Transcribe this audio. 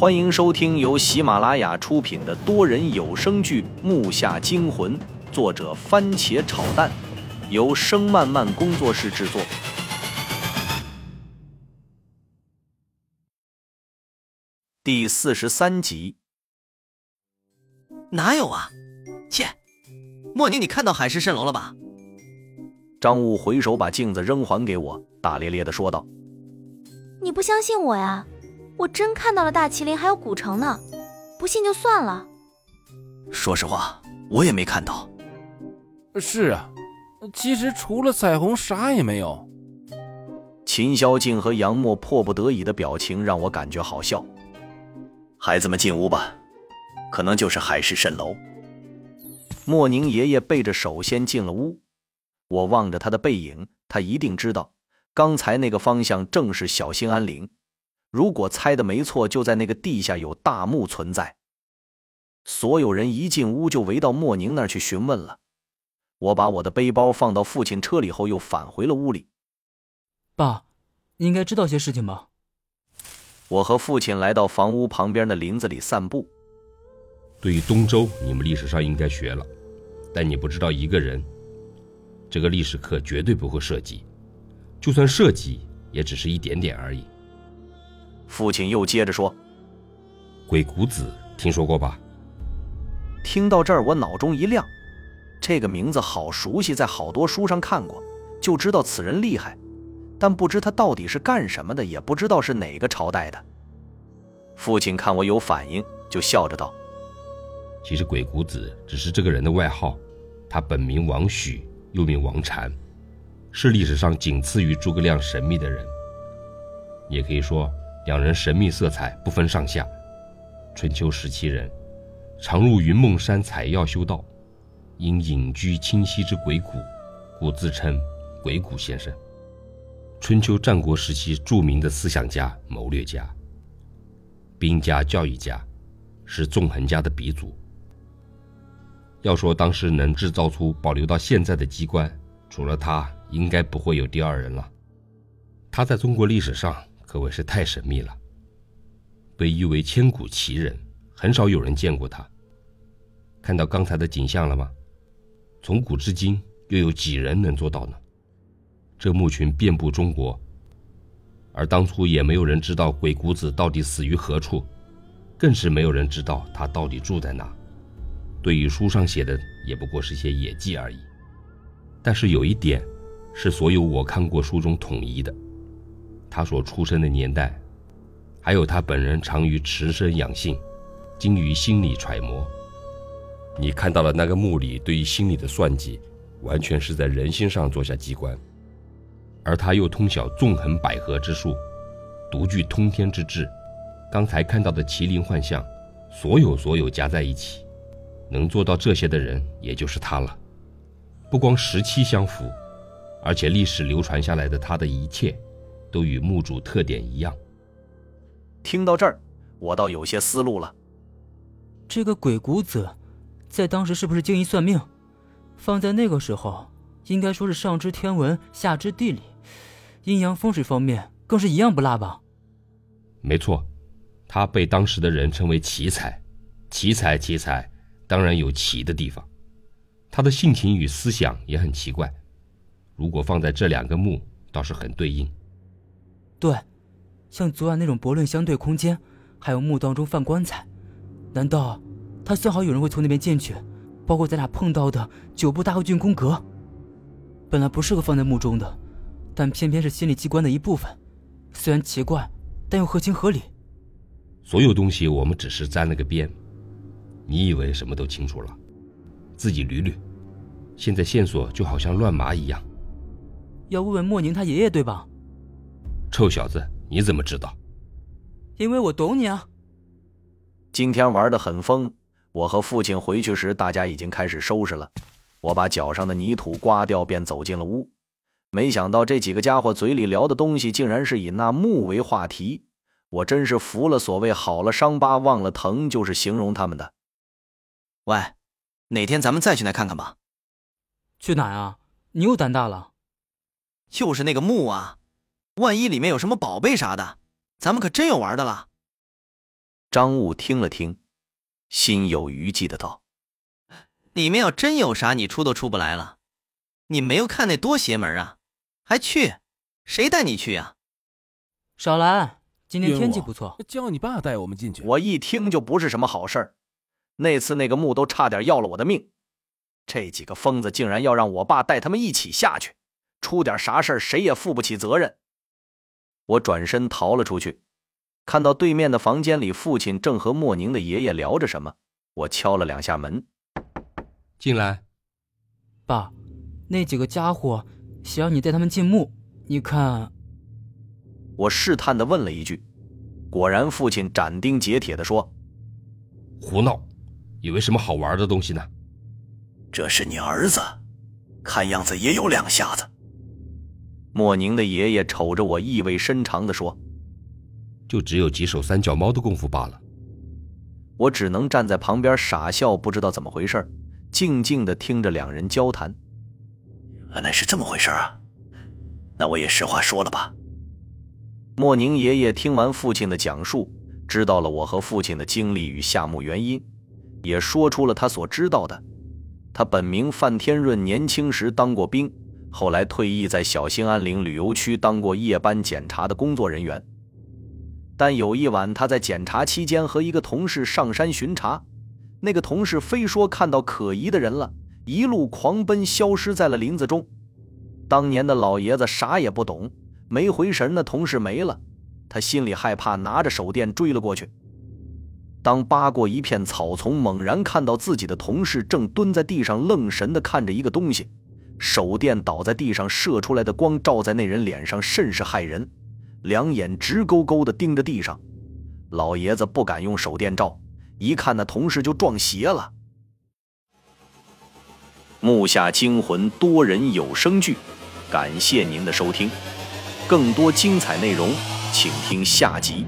欢迎收听由喜马拉雅出品的多人有声剧《木下惊魂》，作者番茄炒蛋，由声漫漫工作室制作。第四十三集。哪有啊？切，莫宁，你看到海市蜃楼了吧？张悟回手把镜子扔还给我，大咧咧的说道：“你不相信我呀？”我真看到了大麒麟，还有古城呢，不信就算了。说实话，我也没看到。是啊，其实除了彩虹，啥也没有。秦霄静和杨默迫不得已的表情让我感觉好笑。孩子们进屋吧，可能就是海市蜃楼。莫宁爷爷背着手先进了屋，我望着他的背影，他一定知道，刚才那个方向正是小兴安岭。如果猜的没错，就在那个地下有大墓存在。所有人一进屋就围到莫宁那儿去询问了。我把我的背包放到父亲车里后，又返回了屋里。爸，你应该知道些事情吧？我和父亲来到房屋旁边的林子里散步。对于东周，你们历史上应该学了，但你不知道一个人。这个历史课绝对不会涉及，就算涉及，也只是一点点而已。父亲又接着说：“鬼谷子听说过吧？”听到这儿，我脑中一亮，这个名字好熟悉，在好多书上看过，就知道此人厉害，但不知他到底是干什么的，也不知道是哪个朝代的。父亲看我有反应，就笑着道：“其实鬼谷子只是这个人的外号，他本名王许，又名王禅，是历史上仅次于诸葛亮神秘的人，也可以说。”两人神秘色彩不分上下，春秋时期人，常入云梦山采药修道，因隐居清溪之鬼谷，故自称鬼谷先生。春秋战国时期著名的思想家、谋略家、兵家、教育家，是纵横家的鼻祖。要说当时能制造出保留到现在的机关，除了他，应该不会有第二人了。他在中国历史上。可谓是太神秘了，被誉为千古奇人，很少有人见过他。看到刚才的景象了吗？从古至今，又有几人能做到呢？这墓群遍布中国，而当初也没有人知道鬼谷子到底死于何处，更是没有人知道他到底住在哪。对于书上写的，也不过是些野记而已。但是有一点，是所有我看过书中统一的。他所出生的年代，还有他本人长于持身养性，精于心理揣摩。你看到了那个墓里对于心理的算计，完全是在人心上做下机关。而他又通晓纵横捭阖之术，独具通天之智。刚才看到的麒麟幻象，所有所有加在一起，能做到这些的人，也就是他了。不光时期相符，而且历史流传下来的他的一切。都与墓主特点一样。听到这儿，我倒有些思路了。这个鬼谷子，在当时是不是精于算命？放在那个时候，应该说是上知天文，下知地理，阴阳风水方面更是一样不落吧？没错，他被当时的人称为奇才。奇才，奇才，当然有奇的地方。他的性情与思想也很奇怪。如果放在这两个墓，倒是很对应。对，像昨晚那种驳论相对空间，还有墓道中放棺材，难道他算好有人会从那边进去？包括咱俩碰到的九部大和郡宫阁，本来不适合放在墓中的，但偏偏是心理机关的一部分。虽然奇怪，但又合情合理。所有东西我们只是沾了个边，你以为什么都清楚了？自己捋捋。现在线索就好像乱麻一样。要问问莫宁他爷爷对吧？臭小子，你怎么知道？因为我懂你啊。今天玩的很疯，我和父亲回去时，大家已经开始收拾了。我把脚上的泥土刮掉，便走进了屋。没想到这几个家伙嘴里聊的东西，竟然是以那木为话题。我真是服了所谓“好了伤疤忘了疼”，就是形容他们的。喂，哪天咱们再去那看看吧？去哪啊？你又胆大了？就是那个墓啊。万一里面有什么宝贝啥的，咱们可真有玩的了。张悟听了听，心有余悸的道：“里面要真有啥，你出都出不来了。你没有看那多邪门啊，还去？谁带你去呀？”少兰，今天天气不错，叫你爸带我们进去。我一听就不是什么好事儿。那次那个墓都差点要了我的命，这几个疯子竟然要让我爸带他们一起下去，出点啥事儿谁也负不起责任。我转身逃了出去。看到对面的房间里，父亲正和莫宁的爷爷聊着什么。我敲了两下门，进来。爸，那几个家伙想让你带他们进墓，你看。我试探的问了一句，果然父亲斩钉截铁的说：“胡闹，以为什么好玩的东西呢？这是你儿子，看样子也有两下子。”莫宁的爷爷瞅着我，意味深长地说。就只有几手三脚猫的功夫罢了。我只能站在旁边傻笑，不知道怎么回事，静静的听着两人交谈。原来是这么回事啊！那我也实话说了吧。莫宁爷爷听完父亲的讲述，知道了我和父亲的经历与下墓原因，也说出了他所知道的。他本名范天润，年轻时当过兵，后来退役在小兴安岭旅游区当过夜班检查的工作人员。但有一晚，他在检查期间和一个同事上山巡查，那个同事非说看到可疑的人了，一路狂奔，消失在了林子中。当年的老爷子啥也不懂，没回神，那同事没了，他心里害怕，拿着手电追了过去。当扒过一片草丛，猛然看到自己的同事正蹲在地上，愣神地看着一个东西，手电倒在地上，射出来的光照在那人脸上，甚是骇人。两眼直勾勾地盯着地上，老爷子不敢用手电照，一看那同事就撞邪了。木下惊魂多人有声剧，感谢您的收听，更多精彩内容，请听下集。